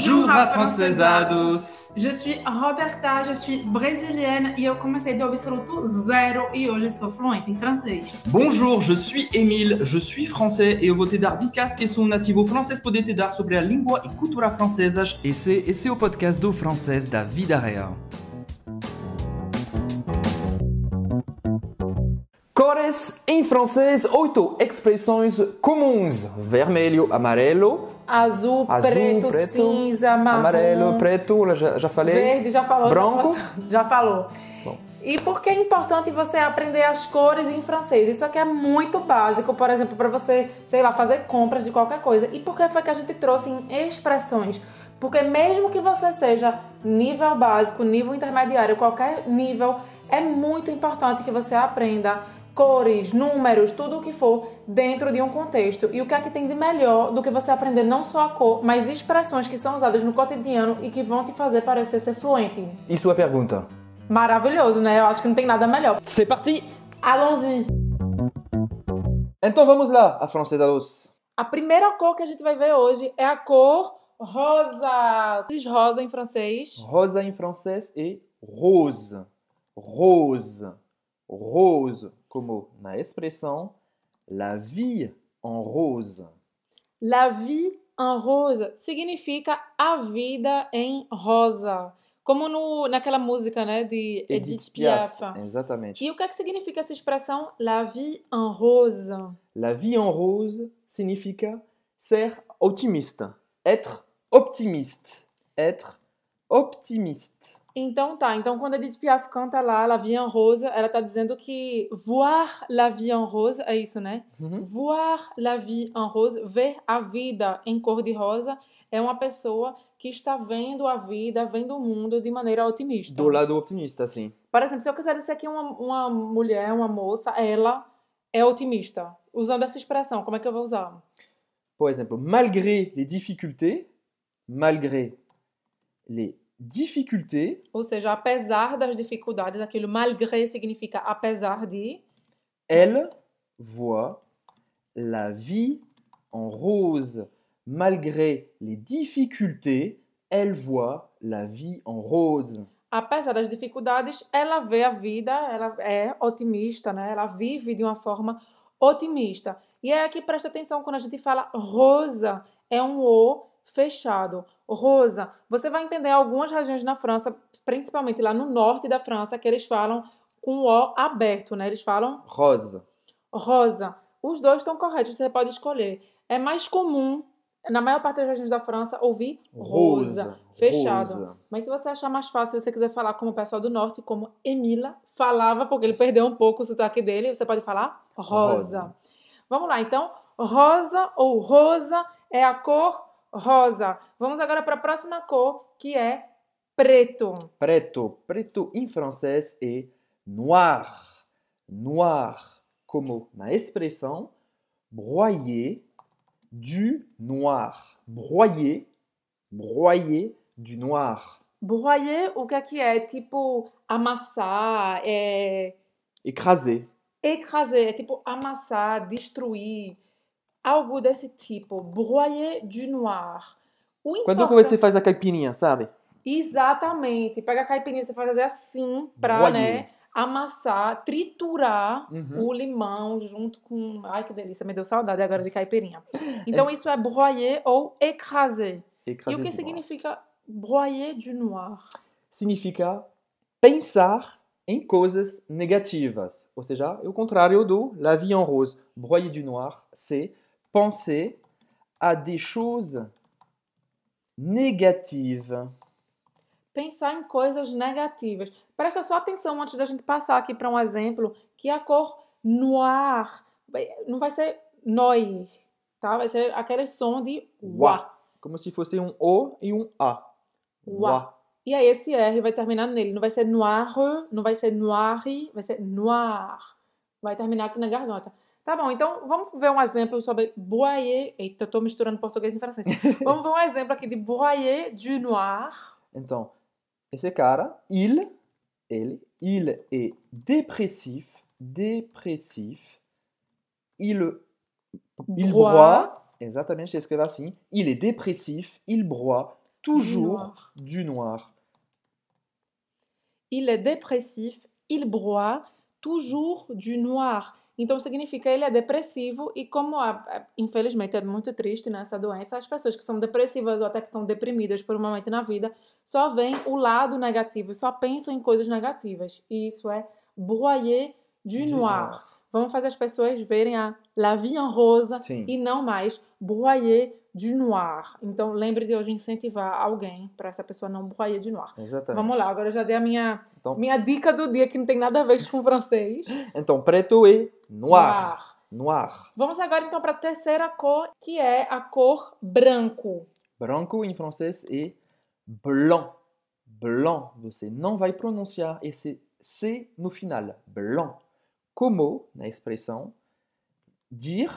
Bonjour, afrancesados! Je suis Roberta, je suis brésilienne e eu comecei do absoluto zero e hoje sou fluente em francês. Bonjour, je suis Émile, je suis français e eu vou te dar dicas que sou nativo francês poder te dar sobre a língua e cultura francesas. Esse, esse é o podcast do francês da vida real. Cores em francês, oito expressões comuns: vermelho, amarelo, Azul, Azul, preto, preto, cinza, marrom, amarelo, preto, já, já falei. verde, já falou. Branco? Já falou. Bom. E por que é importante você aprender as cores em francês? Isso aqui é muito básico, por exemplo, para você, sei lá, fazer compra de qualquer coisa. E por que foi que a gente trouxe em expressões? Porque mesmo que você seja nível básico, nível intermediário, qualquer nível, é muito importante que você aprenda cores, números, tudo o que for dentro de um contexto. E o que é que tem de melhor do que você aprender não só a cor, mas expressões que são usadas no cotidiano e que vão te fazer parecer ser fluente. E sua pergunta? Maravilhoso, né? Eu acho que não tem nada melhor. C'est parti! Allons-y! Então vamos lá, afrancesados. A primeira cor que a gente vai ver hoje é a cor rosa. Diz rosa em francês. Rosa em francês é rose. Rose. Rose. Como na expressão la vie en rose. La vie en rose significa a vida em rosa. Como no, naquela música, né, de Edith, Piaf. Exatamente. E o que é que significa essa expressão la vie en rose? La vie en rose significa ser otimista. Être optimiste. Être optimiste. Então tá, então quando a Edith Piaf canta lá La vie en rose, ela tá dizendo que voir la vie en rose, é isso, né? Uhum. Voir la vie en rose, ver a vida em cor de rosa, é uma pessoa que está vendo a vida, vendo o mundo de maneira otimista. Do lado optimista, sim. Por exemplo, se eu quiser dizer que uma, uma mulher, uma moça, ela é otimista, usando essa expressão, como é que eu vou usar? Por exemplo, malgré les difficultés, malgré les difficultés, Ou seja, apesar das dificuldades, aquilo malgré significa apesar de, elle voit la vie en rose. Malgré les difficultés, elle voit la vie en rose. apesar das dificuldades, ela vê a vida, ela é otimista, né? Ela vive de uma forma otimista. E é aqui presta atenção quando a gente fala rosa, é um o fechado. Rosa, você vai entender algumas regiões na França, principalmente lá no norte da França, que eles falam com o o aberto, né? Eles falam Rose. rosa. Os dois estão corretos, você pode escolher. É mais comum, na maior parte das regiões da França, ouvir rosa, Rosa, fechado. rosa. Mas se você achar mais fácil, se você quiser falar como o pessoal do norte, como Emila falava, porque ele perdeu um pouco o sotaque dele, você pode falar rosa. Rosa. Vamos lá, então, rosa ou rosa é a cor rosa. Vamos agora para a próxima cor, que é preto. Preto. Preto em francês é noir. Noir. Como na expressão broyer du noir. Broyer. Broyer du noir. Broyer, o que é que é? Tipo amassar, é Écraser. écraser, é tipo amassar, destruir, algo desse tipo. Broyer du noir. O Quando você faz a caipirinha, sabe? Exatamente. Pega a caipirinha, você fazer assim pra, Broyer. né, amassar, triturar Uhum. o limão junto com... Ai, que delícia, me deu saudade agora de caipirinha. Então isso é broyer ou écraser. E Écraser o que significa broyer du noir? Significa pensar em coisas negativas. Ou seja, é o contrário do La vie en rose. Broyer du noir, c'est penser à des choses négatives. Pensar em coisas negativas. Presta só atenção antes da gente passar aqui para um exemplo, que a cor noir não vai ser noir, tá? Vai ser aquele som de Wa. wa. Como se fosse um O e um A. Wa. E aí esse R vai terminar nele. Não vai ser noir, não vai ser noir, vai ser noir. Vai terminar aqui na garganta. Tá bom, então vamos ver um exemplo sobre broyer. Eita, tô misturando português e francês. vamos ver um exemplo aqui de broyer du noir. Então, esse cara, il, ele, il est dépressif, dépressif. Il, il Broie. broie, exatamente, escreva assim. Il est dépressif, il broie toujours noir. du noir. Il est dépressif, il broie toujours du noir. Então significa ele é depressivo e como a- infelizmente é muito triste né, essa doença, as pessoas que são depressivas ou até que estão deprimidas por um momento na vida só veem o lado negativo, só pensam em coisas negativas. E isso é broyer du, Du noir. Vamos fazer as pessoas verem a la vie en rose Sim. e não mais broyer du noir. Então lembre de hoje incentivar alguém para essa pessoa não broyer du noir. Exatamente. Vamos lá, agora eu já dei a minha, Então- minha dica do dia que não tem nada a ver com francês. Então, preto e noir. Noir. Vamos agora então para a terceira cor, que é a cor branco. Branco em francês é blanc. Blanc. Você não vai pronunciar esse C no final. Blanc. Como, na expressão, dire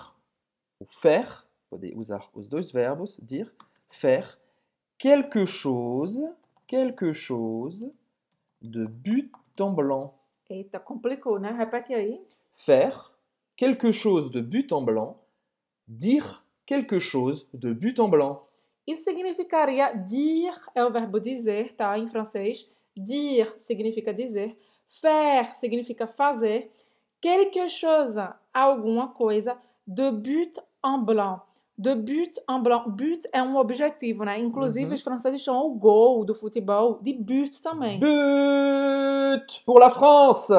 ou faire, pode usar os dois verbos, dire, faire quelque chose, quelque chose de but en blanc. Eita, complicou, né? Repete aí. Faire quelque chose de but en blanc, dire quelque chose de but en blanc. Isso significaria dire, é o verbo dizer, tá? Em francês. Dire significa dizer. Faire significa fazer. Quelque chose, alguma coisa. De but en blanc. De but en blanc. But é um objetivo, né? Inclusive, Uhum. os franceses chamam o gol do futebol de but também. But pour la France.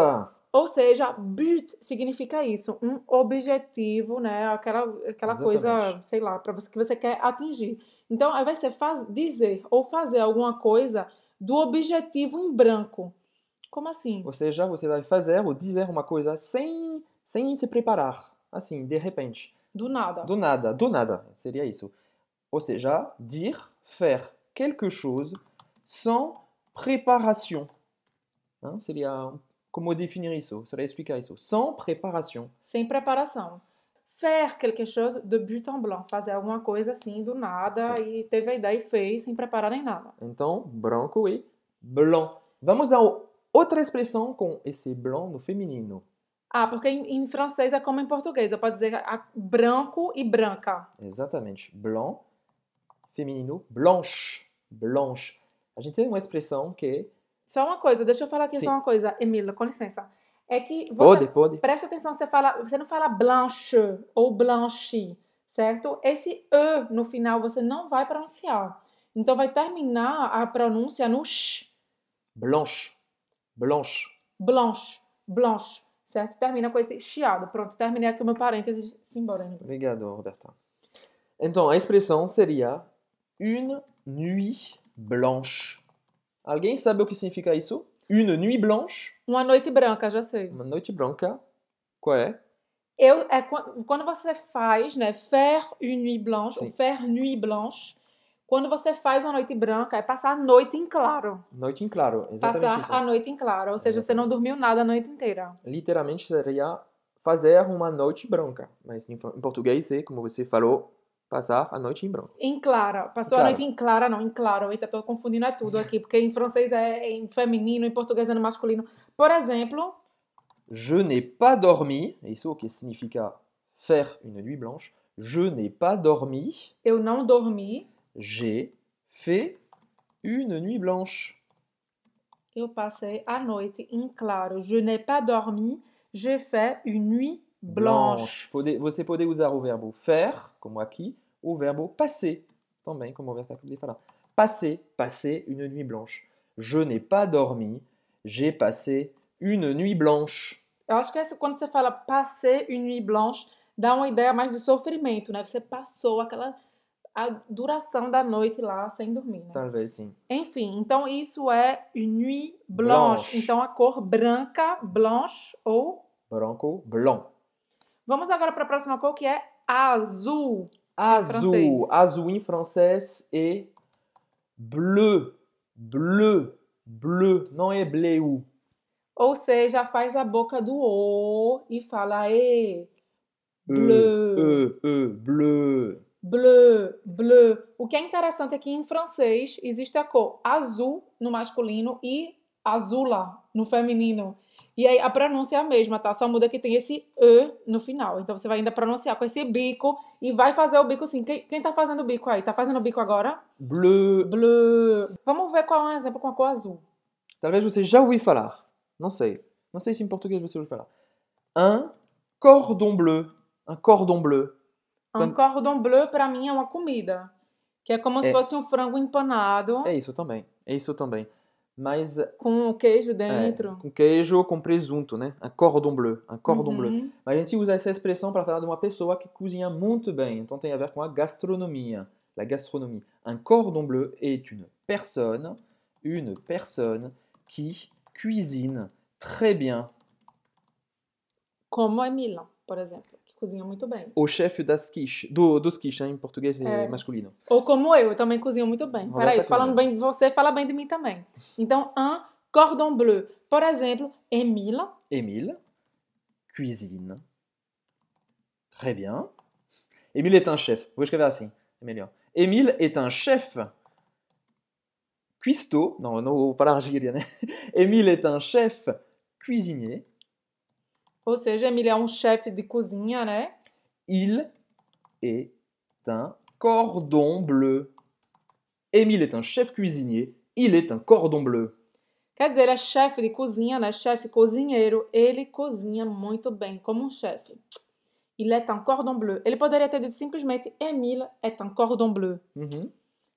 Ou seja, but significa isso, um objetivo, né? Aquela, aquela coisa, Exatamente. sei lá, para você que você quer atingir. Então, aí vai ser faz, dizer ou fazer alguma coisa do objetivo em branco. Como assim? Ou seja, você vai fazer ou dizer uma coisa sem, sem se preparar. Assim, de repente. Do nada. Do nada, do nada. Seria isso. Ou seja, dire, faire quelque chose sans préparation. Hein? Seria como definir isso? Seria explicar isso. Sans préparation. Sem preparação. Faire quelque chose de but en blanc. Fazer alguma coisa assim do nada e teve a ideia e fez sem preparar nem nada. Então, branco e blanc. Vamos a outra expressão com esse blanc no feminino. Ah, porque em, em francês é como em português. Eu posso dizer a- branco e branca. Exatamente. Blanc, feminino, blanche. Blanche. A gente tem uma expressão que. Só uma coisa, deixa eu falar aqui Sim. só uma coisa, Emília, com licença. É que você Pode, pode. presta atenção, você fala, você não fala blanche ou blanchi, certo? Esse e no final você não vai pronunciar. Então vai terminar a pronúncia no sh, Blanche. Blanche. blanche, blanche, certo? Termina com esse chiado. Pronto, terminei aqui o meu parênteses. Simbora, Emília. Obrigado, Roberta. Então, a expressão seria une nuit blanche. Alguém sabe o que significa isso? Une nuit blanche? Uma noite branca, já sei. Uma noite branca. Qual é? Eu, é quan- quando você faz, né, faire une nuit blanche, ou faire nuit blanche, quando você faz uma noite branca, é passar a noite em claro. Noite em claro. Exatamente Passar isso. a noite em claro, ou seja, você não dormiu nada a noite inteira. Literalmente seria fazer uma noite branca. Mas em, português é, como você falou, passar a noite em branco. Em clara. Passou Claro. a noite em clara, não, em claro. Eita, tô confundindo é tudo aqui, porque em francês é em feminino, em português é no masculino. Por exemplo, Je n'ai pas dormi. Isso que significa faire une nuit blanche. Je n'ai pas dormi. eu não dormi, J'ai fait une nuit blanche. eu passei a noite em claro. Je n'ai pas dormi, j'ai fait une nuit blanche. Pode- você pode usar o verbo faire, como aqui, ou o verbo passer, também, como o Roberto acabou de falar. Passer, passer une nuit blanche. Je n'ai pas dormi, j'ai passé une nuit blanche. Eu acho que essa, quando você fala passer une nuit blanche, dá uma ideia mais de sofrimento, né? Você passou aquela a duração da noite lá sem dormir, né? Talvez sim. Enfim, então isso é nuit blanche. Blanche. Então a cor branca, blanche ou Branco, blanc. Vamos agora para a próxima cor que é azul. Azul. francês. Azul em francês é bleu. Bleu. Bleu. Não é bleu. Ou seja, faz a boca do O e fala E, bleu, e, e, bleu. Bleu, bleu. O que é interessante é que em francês existe a cor azul no masculino e azula no feminino. E aí a pronúncia é a mesma, tá? Só muda que tem esse E no final. Então você vai ainda pronunciar com esse bico e vai fazer o bico assim. Quem, quem tá fazendo o bico aí? Tá fazendo o bico agora? Bleu. Bleu. Vamos ver qual é um exemplo com a cor azul. Talvez você já ouviu falar. Não sei. Não sei se em português você ouviu falar. Un cordon bleu. Un cordon bleu. Um cordon bleu, pra mim, é uma comida. Que é como se É. fosse um frango empanado É isso também. É isso também. Mas com queijo é, dentro. com queijo, com presunto, né? Un cordon bleu. Un cordon bleu. Uhum. Mas a gente usa essa expressão para falar de uma pessoa que cozinha muito bem. Então tem a ver com a gastronomia. La gastronomie. Un cordon bleu est une personne, une personne qui cuisine très bien. Como é Milan, por exemplo, cozinha muito bem. Au chef das quiches. Do, dos quiches, hein? em português é É. masculino. Ou como eu, eu também cozinho muito bem. Roberta Peraí, tô falando bem de você, fala bem de mim também. Então, un cordon bleu. Por exemplo, Emile Émile cuisine très bien. Émile est un chef. Vou escrever assim, é melhor. Émile est un chef cuistot. Não, não vou né? Émile est un chef cuisinier. Ou seja, Emile é um chefe de cozinha, né? Il est un cordon bleu. Émile est un chef cuisinier. Il est un cordon bleu. Quer dizer, é chefe de cozinha, né? Chefe cozinheiro. Ele cozinha muito bem, como um chefe. Il est un cordon bleu. Ele poderia ter dito simplesmente Emile est un cordon bleu. Uhum.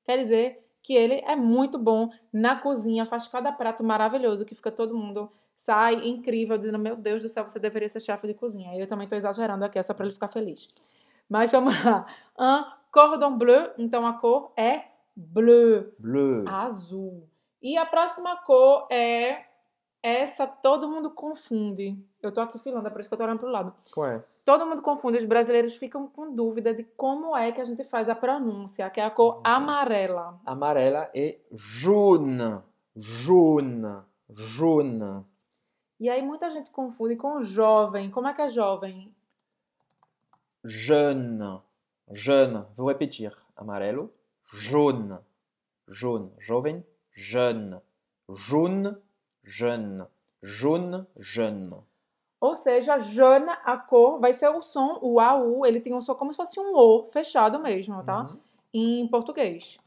Quer dizer que ele é muito bom na cozinha, faz cada prato maravilhoso que fica todo mundo sai incrível dizendo: "Meu Deus do céu, você deveria ser chefe de cozinha". Eu também estou exagerando aqui, é só para ele ficar feliz. Mas vamos lá. Un cordon bleu, então a cor é bleu, Bleu. azul. E a próxima cor é essa todo mundo confunde. Eu tô aqui filando, é por isso que eu tô olhando pro lado. Qual é? Todo mundo confunde, os brasileiros ficam com dúvida de como é que a gente faz a pronúncia, que é a cor amarela. Amarela é jaune. Jaune. Jaune. E aí muita gente confunde com jovem. Como é que é jovem? Jeune. Jeune. Vou repetir. Amarelo. Jaune. Jaune. Jovem. Jeune. Jaune. Jeune. Jaune. Jeune. Ou seja, jeune, a cor, vai ser o som, o AU, ele tem um som como se fosse um O, fechado mesmo, tá? Uhum. Em português.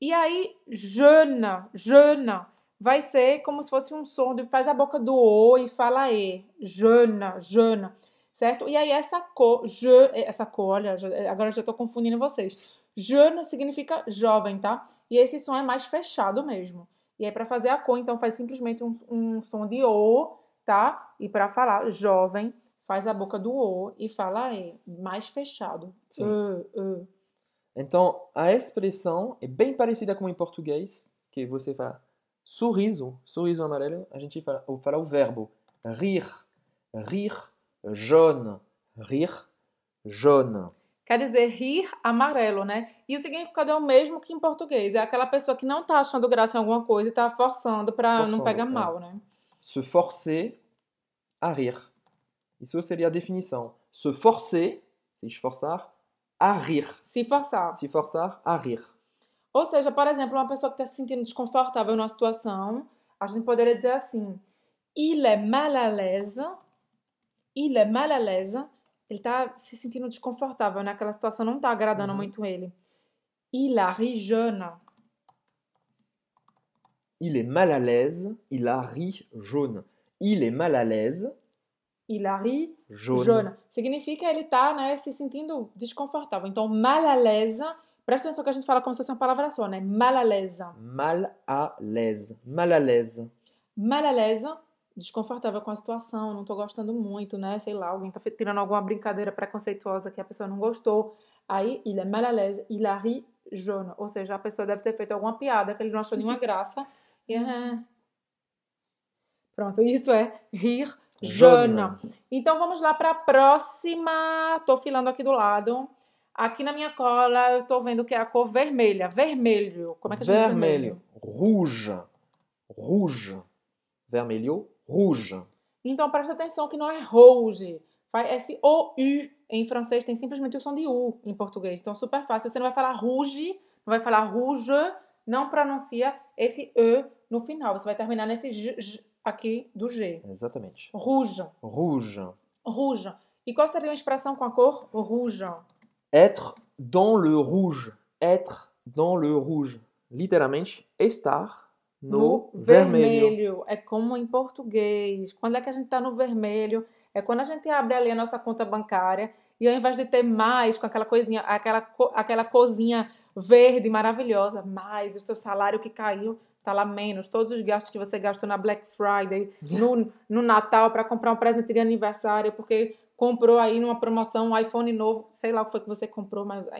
E aí, jeune, jeune, vai ser como se fosse um som de faz a boca do O e fala E. Jeune, jeune, certo? E aí essa cor, je, essa cor, olha, já- agora já tô confundindo vocês. Jeune significa jovem, tá? E esse som é mais fechado mesmo. E aí para fazer a cor, então faz simplesmente um, um som de O, tá? E para falar jovem, faz a boca do O e fala E, mais fechado. E, e. Então, a expressão é bem parecida com em português, que você fala sorriso, sorriso amarelo, a gente fala, fala o verbo rir, rir, jaune, rir, jaune. Quer dizer, rir amarelo, né? E o significado é o mesmo que em português. É aquela pessoa que não tá achando graça em alguma coisa e tá forçando pra não pegar é. mal, né? Se forcer a rir. Isso seria a definição. Se forcer, se esforçar, a rir. Se forçar. Se forçar a rir. Ou seja, por exemplo, uma pessoa que está se sentindo desconfortável numa situação, a gente poderia dizer assim: il est mal à l'aise. Il est mal à l'aise. Ele está se sentindo desconfortável, né? Aquela situação não está agradando Uhum. muito ele. Il a ri jaune. Il est mal à l'aise, il a ri jaune. Il est mal à l'aise, Il a ri jaune. jaune. Significa ele tá, né, se sentindo desconfortável. Então, mal à l'aise. Presta atenção que a gente fala como se fosse uma palavra só, né? Mal à l'aise. Mal à l'aise. Mal à l'aise. Mal à l'aise, desconfortável com a situação, não tô gostando muito, né? Sei lá, alguém tá tirando alguma brincadeira preconceituosa que a pessoa não gostou. Aí, il est mal à l'aise, il a ri jaune. Ou seja, a pessoa deve ter feito alguma piada que ele não achou nenhuma graça. E, ah. Pronto, isso é rir jaune. Então vamos lá para a próxima. Tô filando aqui do lado. Aqui na minha cola eu tô vendo que é a cor vermelha. Vermelho. Como é que a gente diz vermelho? Vermelho. Rouge. Rouge. Vermelho. Rouge. Então presta atenção que não é rouge. Faz esse OU em francês tem simplesmente o som de U em português. Então super fácil. Você não vai falar rouge, não vai falar rouge, não pronuncia esse E no final. Você vai terminar nesse J, J, aqui do G. Exatamente. Rouge. Rouge. Rouge. E qual seria uma expressão com a cor rouge? Être dans le rouge. Être dans le rouge. Literalmente, estar no, vermelho. É como em português. Quando é que a gente está no vermelho? É quando a gente abre ali a nossa conta bancária e ao invés de ter mais com aquela coisinha, aquela, co- aquela cozinha verde maravilhosa, mais o seu salário que caiu, tá lá menos. Todos os gastos que você gastou na Black Friday, no, no Natal, para comprar um presente de aniversário, porque comprou aí numa promoção um iPhone novo, sei lá o que foi que você comprou, mas o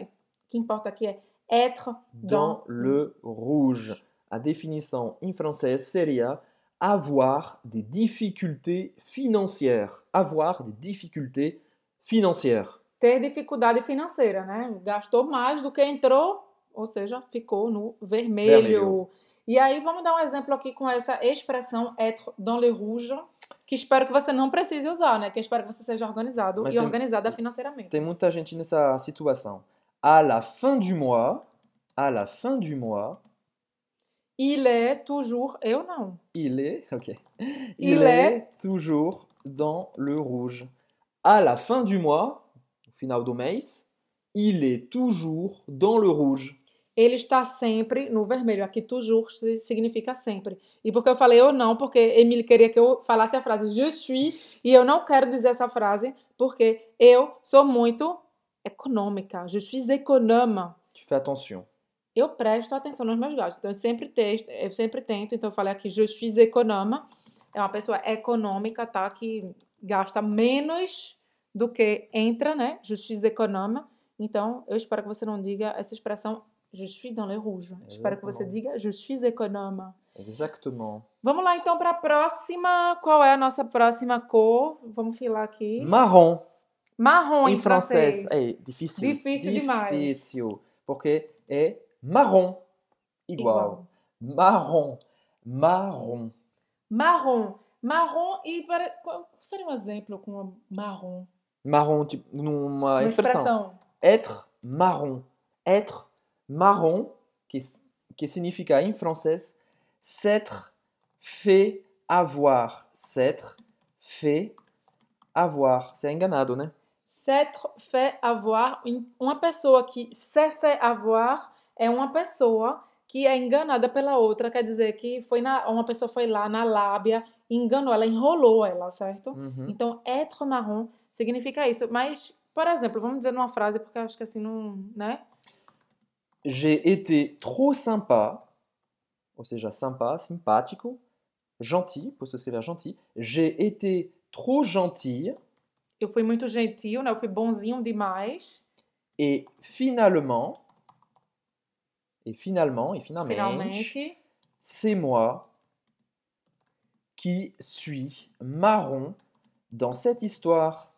que importa aqui é être Dans le rouge. A definição em francês seria avoir des difficultés financières. Avoir des difficultés financières. ter dificuldade financeira, né? Gastou mais do que entrou, ou seja, ficou no vermelho. Vermelho. E aí vamos dar um exemplo aqui com essa expressão être dans le rouge, que espero que você não precise usar, né? Que espero que você seja organizado Mas e tem- organizada financeiramente. Tem muita gente nessa situação. À la fin du mois, à la fin du mois, Il est toujours, eu não. il est, ok, il, Il est, est- toujours dans le rouge. À la fin du mois, au final do mês, il est toujours dans le rouge. Ele está sempre no vermelho. Aqui toujours significa sempre. E por que eu falei eu não? Porque Emile queria que eu falasse a frase je suis e eu não quero dizer essa frase porque eu sou muito econômica. Je suis économe. Tu fais attention. Eu presto atenção nos meus gastos. Então eu sempre tento, eu sempre tento. Então eu falei aqui je suis économe. É uma pessoa econômica, tá? Que gasta menos do que entra, né? Je suis économe. Então eu espero que você não diga essa expressão je suis dans le rouge. Espero que você Exatamente. diga je suis économe. Exactement. Vamos lá então para a próxima. Qual é a nossa próxima cor? Vamos filar aqui. Marron. Marrom em, em francês. francês. É difícil. Difícil demais. Difícil. Porque é marrom. Igual. Marrom. Marrom. Marrom. Marrom e para... qual seria um exemplo com marrom? Marrom, tipo, numa Uma expressão. expressão. Être marron. Être marron, que, que significa em francês s'être fait avoir. S'être fait avoir. Você é enganado, né? S'être fait avoir. Uma pessoa que se fait avoir é uma pessoa que é enganada pela outra. Quer dizer que foi na, uma pessoa foi lá na lábia, enganou ela, enrolou ela, certo? Uhum. Então, être marrom significa isso. Mas, por exemplo, vamos dizer numa frase, porque eu acho que assim não. né? J'ai été trop sympa, ou seja, sympa, simpático, gentil, pour se escrever gentil. J'ai été trop gentil Eu fui muito gentil, né? Eu fui bonzinho demais. et finalement, et finalement, et finalement, c'est moi qui suis marron dans cette histoire.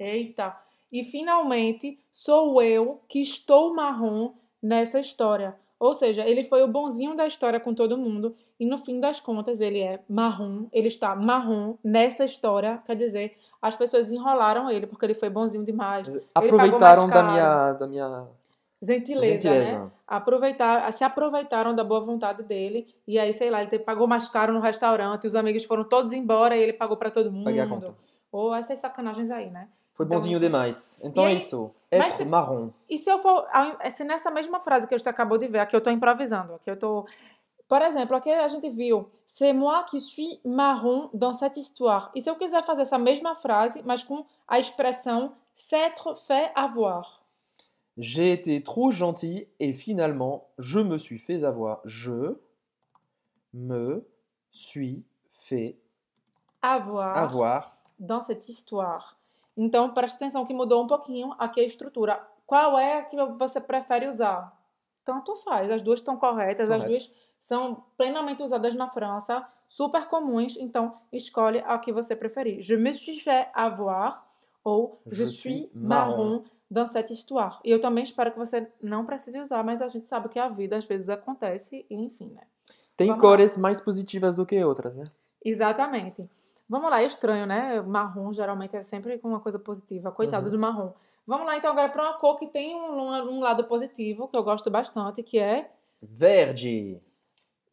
Eita! E finalmente sou eu que estou marrom nessa história. Ou seja, ele foi o bonzinho da história com todo mundo e no fim das contas ele é marrom, ele está marrom nessa história, quer dizer, as pessoas enrolaram ele porque ele foi bonzinho demais. Aproveitaram da minha, da minha Gentileza, né? gentileza. Aproveitar, se aproveitaram da boa vontade dele e aí, sei lá, ele pagou mais caro no restaurante, os amigos foram todos embora e ele pagou pra todo mundo. Paguei a conta. Ou essas sacanagens aí, né? Foi Então, bonzinho assim- demais. Então E é aí- isso. mas Être se- marron. E se eu for. Se nessa mesma frase que a gente acabou de ver, aqui eu tô improvisando, aqui eu tô. Por exemplo, aqui a gente viu C'est moi qui suis marron dans cette histoire. E se eu quiser fazer essa mesma frase, mas com a expressão s'être fait avoir? J'ai été trop gentil et finalement, je me suis fait avoir. Je me suis fait Avoir, avoir. dans cette histoire. Então, preste atenção que mudou um pouquinho aqui a estrutura. Qual é a que você prefere usar? Tanto faz, as duas estão corretas, as Correto. duas são plenamente usadas na França, super comuns, então escolhe a que você preferir. Je me suis fait avoir ou je, Je suis marron dans cette histoire. E eu também espero que você não precise usar, mas a gente sabe que a vida às vezes acontece, e enfim, né? Tem Vamos lá. cores mais positivas do que outras, né? Exatamente. Vamos lá, é estranho, né? Marrom geralmente é sempre com uma coisa positiva. Coitado Uhum. do marrom. Vamos lá, então, agora para uma cor que tem um, um- lado positivo, que eu gosto bastante, que é. Verde.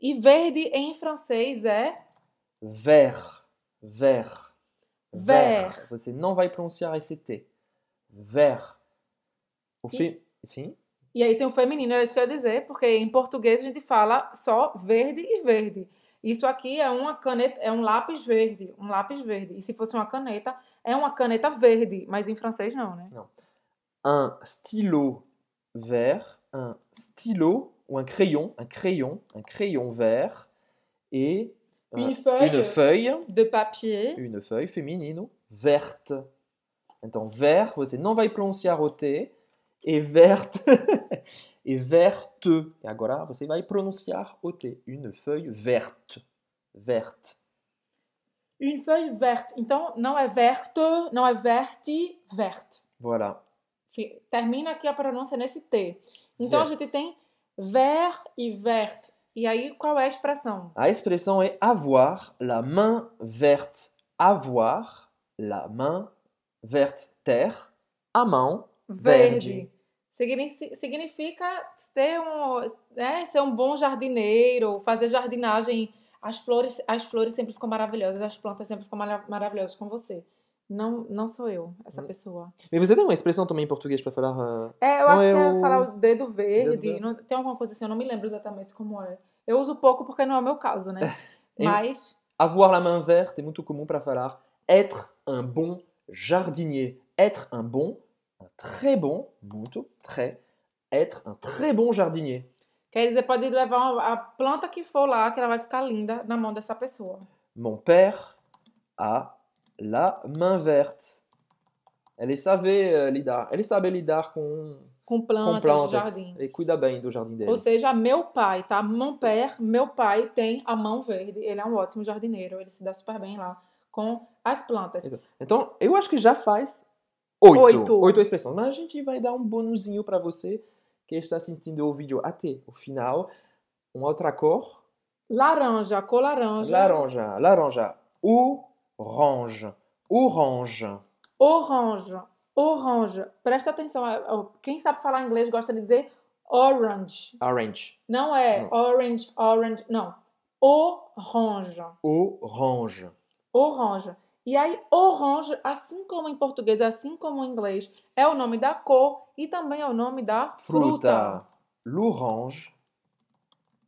E verde em francês é Vert. Vert. Vert. Você não vai pronunciar esse T. Vert. O E- fe... Sim? E aí tem o feminino, é isso que eu ia dizer, porque em português a gente fala só verde e verde. Isso aqui é uma caneta, é um lápis verde, um lápis verde. E se fosse uma caneta, é uma caneta verde, mas em francês não, né? Un stylo vert. Un stylo ou un crayon. Un crayon. Un crayon vert. Et euh, Une feuille. une feuille. De papier. Une feuille feminino. Verte. Então, vert, você não vai pronunciar o T. E verte. e verte. E agora você vai pronunciar o T. Une feuille verte. Verte. Une feuille verte. Então não é verte, não é verte, verte. Voilà. Termina aqui a pronúncia nesse T. Então a Verte. gente tem vert e verte. E aí qual é a expressão? A expressão é avoir la main verte. Avoir la main verte. Ter a mão verde. Significa ter um, né, ser um bom jardineiro, fazer jardinagem. As flores, as flores sempre ficam maravilhosas, as plantas sempre ficam mara- maravilhosas com você. Não, não sou eu, essa Hum. pessoa. Mais você tem uma expressão também em português para falar. euh, É, eu Não, acho que é falar o dedo verde. Dedo não- tem alguma coisa assim, eu não me lembro exatamente como é. Eu uso pouco porque não é o meu caso, né? Mas Avoir la main verte é muito comum para falar être un bon jardinier. Être un bon, un très bon, muito, très, être un très bon jardinier. quer dizer, pode levar a planta que for lá, que ela vai ficar linda na mão dessa pessoa. Mon père a la main verte. Ele sabe lidar, ele sabe lidar com, Com com plantas, plantas. jardim. Ele cuida bem do jardim dele. Ou seja, meu pai, tá? Mon père, meu pai tem a mão verde. Ele é um ótimo jardineiro. Ele se dá super bem lá com as plantas. Então, eu acho que já faz oito. Oito. Oito expressões. Mas a gente vai dar um bonuzinho para você que está assistindo o vídeo até o final. Uma outra cor. Laranja, cor laranja. Laranja. Laranja. Orange. Orange. Orange, orange. Presta atenção. é, é, Quem sabe falar inglês gosta de dizer orange. Orange. Não é Não. orange, orange. Não. Orange. Orange. Orange. E aí, orange, assim como em português, assim como em inglês, é o nome da cor e também é o nome da fruta. Fruta. L'orange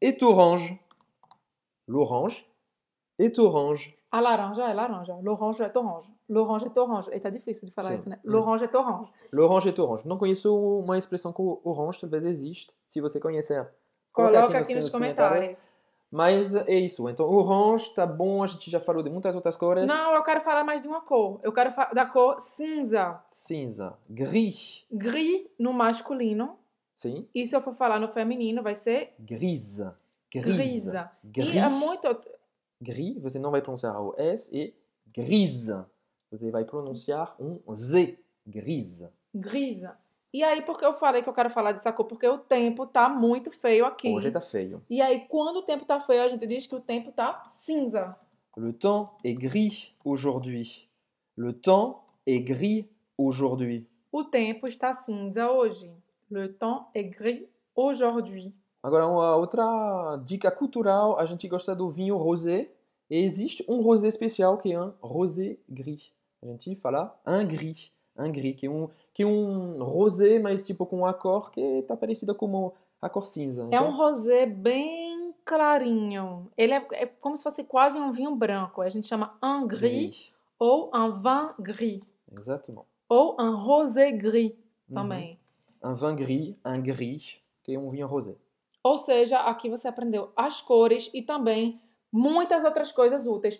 est orange. L'orange est orange. A laranja é laranja. L'orange é orange. L'orange é orange. E tá difícil de falar Sim. isso, né? L'orange é orange. L'orange est orange. Não conheço uma expressão com orange, talvez existe. Se você conhecer, Coloca aqui nos comentários. Mas é isso. Então, orange tá bom. A gente já falou de muitas outras cores. Não, eu quero falar mais de uma cor. Eu quero falar da cor cinza. Cinza. Gris. Gris no masculino. Sim. E se eu for falar no feminino, vai ser. Grise. grisa. Gris. E é muito. Gris. Você não vai pronunciar o S. E grise. Você vai pronunciar um Z. Grise. grisa. E aí, por que eu falei que eu quero falar dessa cor? Porque o tempo tá muito feio aqui. Hoje tá feio. E aí, quando o tempo tá feio, a gente diz que o tempo tá cinza. Le temps est gris aujourd'hui. Le temps est gris aujourd'hui. O tempo está cinza hoje. Le temps est gris aujourd'hui. Agora, uma outra dica cultural, a gente gosta do vinho rosé. E existe um rosé especial que é um rosé gris. A gente fala un gris. Un gris, que é um, que é um rosé, mas tipo com uma cor que está parecida com a cor cinza. É um Então, rosé bem clarinho. Ele é, é como se fosse quase um vinho branco. A gente chama un gris ou un vin gris. Exatamente. Ou un rosé gris Uhum. também. Un vin gris, un gris, que é um vinho rosé. Ou seja, aqui você aprendeu as cores e também muitas outras coisas úteis.